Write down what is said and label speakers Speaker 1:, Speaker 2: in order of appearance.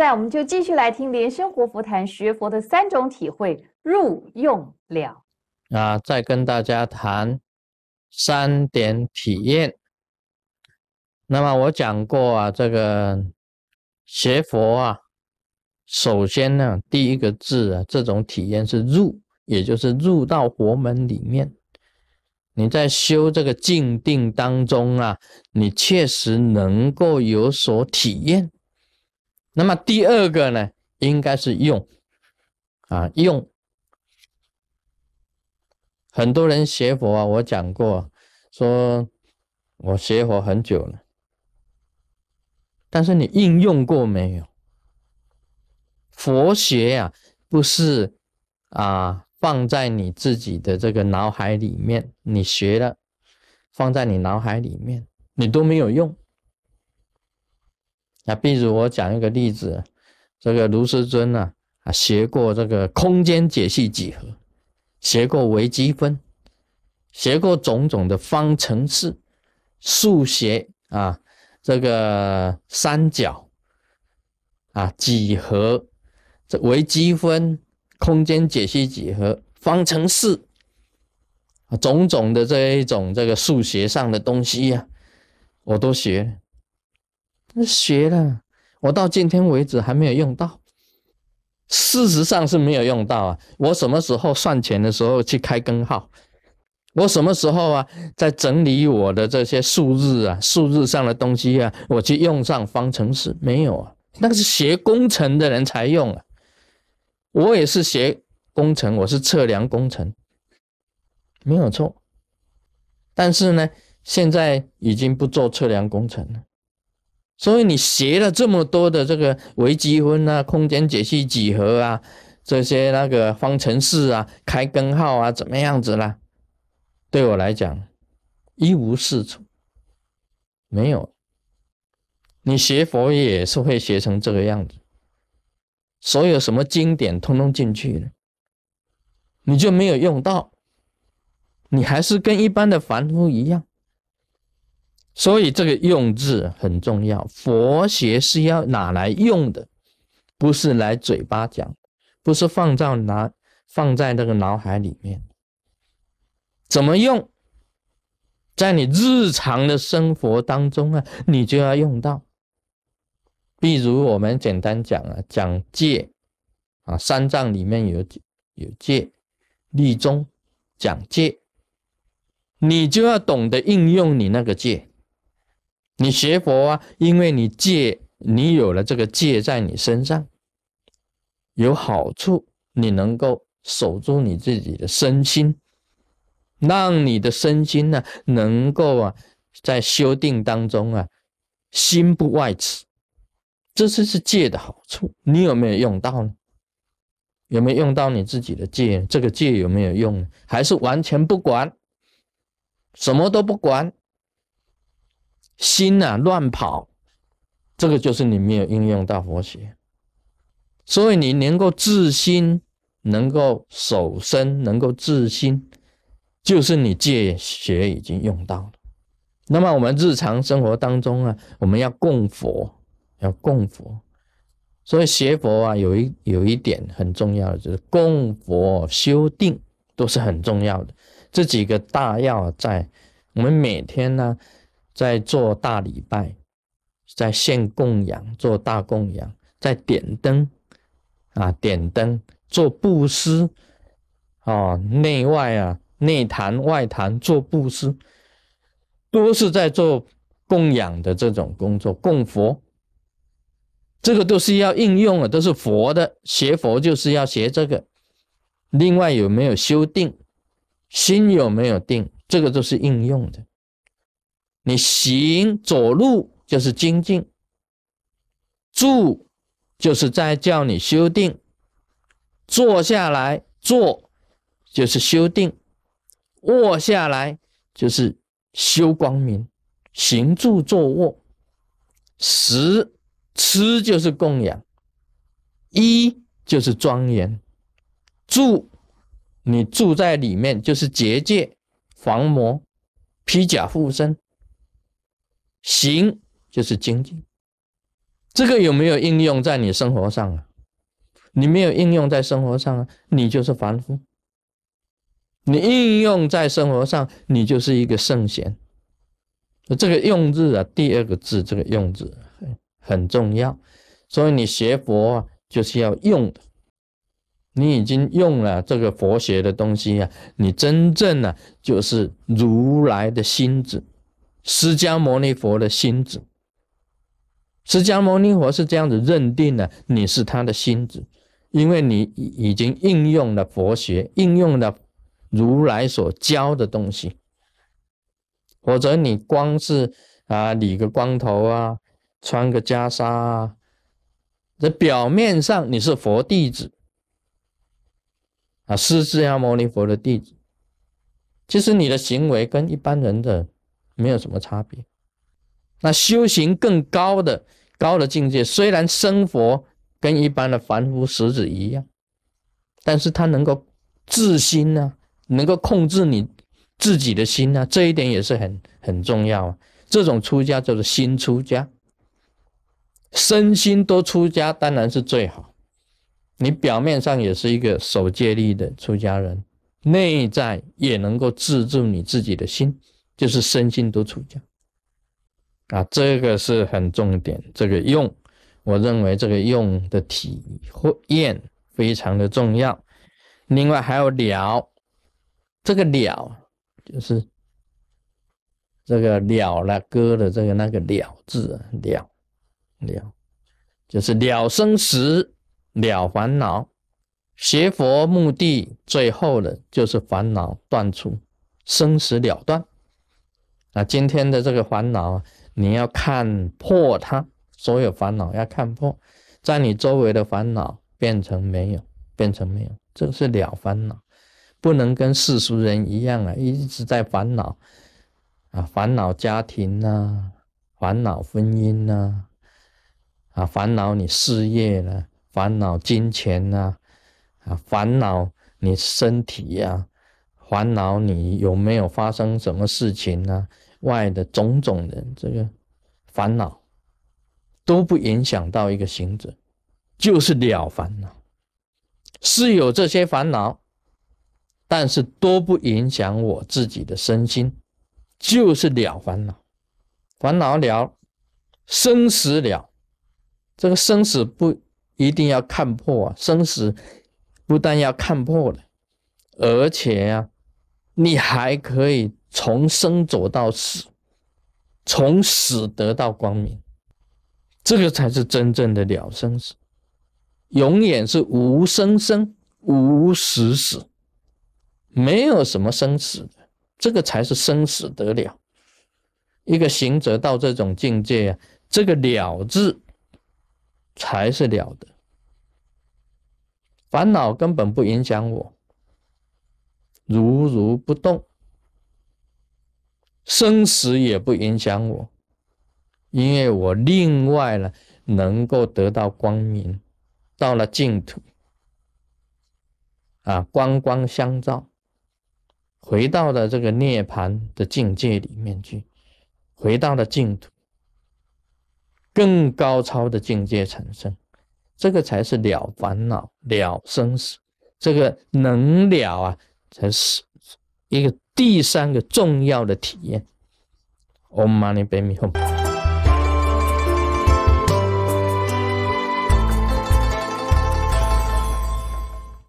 Speaker 1: 在我们就继续来听莲生活佛谈学佛的三种体会入用了
Speaker 2: 啊，再跟大家谈三点体验。那么我讲过啊，这个学佛啊，首先呢，第一个字啊，这种体验是入，也就是入到佛门里面。你在修这个静定当中啊，你确实能够有所体验。那么第二个呢，应该是用啊用。很多人学佛啊，我讲过，说我学佛很久了，但是你应用过没有？佛学呀，不是啊放在你自己的这个脑海里面，你学了放在你脑海里面，你都没有用。那比如我讲一个例子，这个卢师尊呢，啊，学过这个空间解析几何，学过微积分，学过种种的方程式、数学啊，这个三角啊、几何、这微积分、空间解析几何、方程式啊，种种的这一种这个数学上的东西呀，我都学。学了，我到今天为止还没有用到。事实上是没有用到啊！我什么时候算钱的时候去开根号？我什么时候啊，在整理我的这些数字啊、数字上的东西啊，我去用上方程式？没有啊，那是学工程的人才用啊。我也是学工程，我是测量工程，没有错。但是呢，现在已经不做测量工程了。所以你学了这么多的这个微积分啊、空间解析几何啊、这些那个方程式啊、开根号啊，怎么样子啦？对我来讲一无是处，没有。你学佛也是会学成这个样子，所有什么经典通通进去了，你就没有用到，你还是跟一般的凡夫一样。所以这个用字很重要，佛学是要拿来用的，不是来嘴巴讲，不是放在拿放在那个脑海里面。怎么用？在你日常的生活当中啊，你就要用到。比如我们简单讲啊，讲戒啊，三藏里面有有戒，律宗讲戒，你就要懂得应用你那个戒。你学佛啊，因为你戒，你有了这个戒在你身上，有好处，你能够守住你自己的身心，让你的身心呢，能够啊，在修定当中啊，心不外驰，这是是戒的好处。你有没有用到呢？有没有用到你自己的戒？这个戒有没有用？还是完全不管，什么都不管？心呐乱跑，这个就是你没有应用到佛学，所以你能够自心，能够守身，能够自心，就是你戒学已经用到了。那么我们日常生活当中啊，我们要供佛，要供佛，所以学佛啊，有一有一点很重要的就是供佛修定都是很重要的。这几个大要在我们每天呢。在做大礼拜，在献供养，做大供养，在点灯啊，点灯做布施啊，内外啊，内坛外坛做布施，都是在做供养的这种工作，供佛，这个都是要应用的，都是佛的，学佛就是要学这个。另外有没有修定，心有没有定，这个都是应用的。你行走路就是精进，住就是在叫你修定，坐下来坐就是修定，卧下来就是修光明，行住坐卧，食吃就是供养，衣就是庄严，住你住在里面就是结界防魔，披甲护身。行就是精进，这个有没有应用在你生活上啊？你没有应用在生活上啊，你就是凡夫；你应用在生活上，你就是一个圣贤。这个用字啊，第二个字这个用字很很重要，所以你学佛啊，就是要用。你已经用了这个佛学的东西啊，你真正呢就是如来的心子，释迦牟尼佛的心子。释迦牟尼佛是这样子认定的，你是他的心子，因为你已经应用了佛学，应用了如来所教的东西。否则你光是啊理个光头啊，穿个袈裟啊，这表面上你是佛弟子啊，是释迦牟尼佛的弟子，其实你的行为跟一般人的没有什么差别。那修行更高的高的境界，虽然生活跟一般的凡夫俗子一样，但是他能够自心呢，能够控制你。自己的心呢，这一点也是很很重要啊。这种出家叫做心出家，身心都出家当然是最好。你表面上也是一个守戒律的出家人，内在也能够自住你自己的心，就是身心都出家啊。这个是很重点。这个用，我认为这个用的体验非常的重要。另外还有了，这个了。就是这个了了歌的这个那个了字了了，就是了生死了烦恼，学佛目的最后的就是烦恼断除，生死了断。啊，今天的这个烦恼，你要看破它，所有烦恼要看破，在你周围的烦恼变成没有，变成没有，这个是了烦恼。不能跟世俗人一样啊，一直在烦恼啊，烦恼家庭呐，烦恼婚姻呐，啊，烦恼你事业了，烦恼金钱呐，啊，烦恼你身体呀，烦恼你有没有发生什么事情呢？外的种种的这个烦恼都不影响到一个行者，就是了烦恼，是有这些烦恼。但是都不影响我自己的身心，就是了烦恼，烦恼了，生死了。这个生死不一定要看破啊，生死不但要看破了，而且啊，你还可以从生走到死，从死得到光明，这个才是真正的了生死，永远是无生生，无死死。没有什么生死的，这个才是生死得了。一个行者到这种境界啊，这个了字才是了的。烦恼根本不影响我，如如不动；生死也不影响我，因为我另外呢，能够得到光明，到了净土啊，光光相照。回到了这个涅盘的境界里面去，回到了净土，更高超的境界产生，这个才是了烦恼、了生死，这个能了啊，才是一个第三个重要的体验。Om Mani Padme Hum。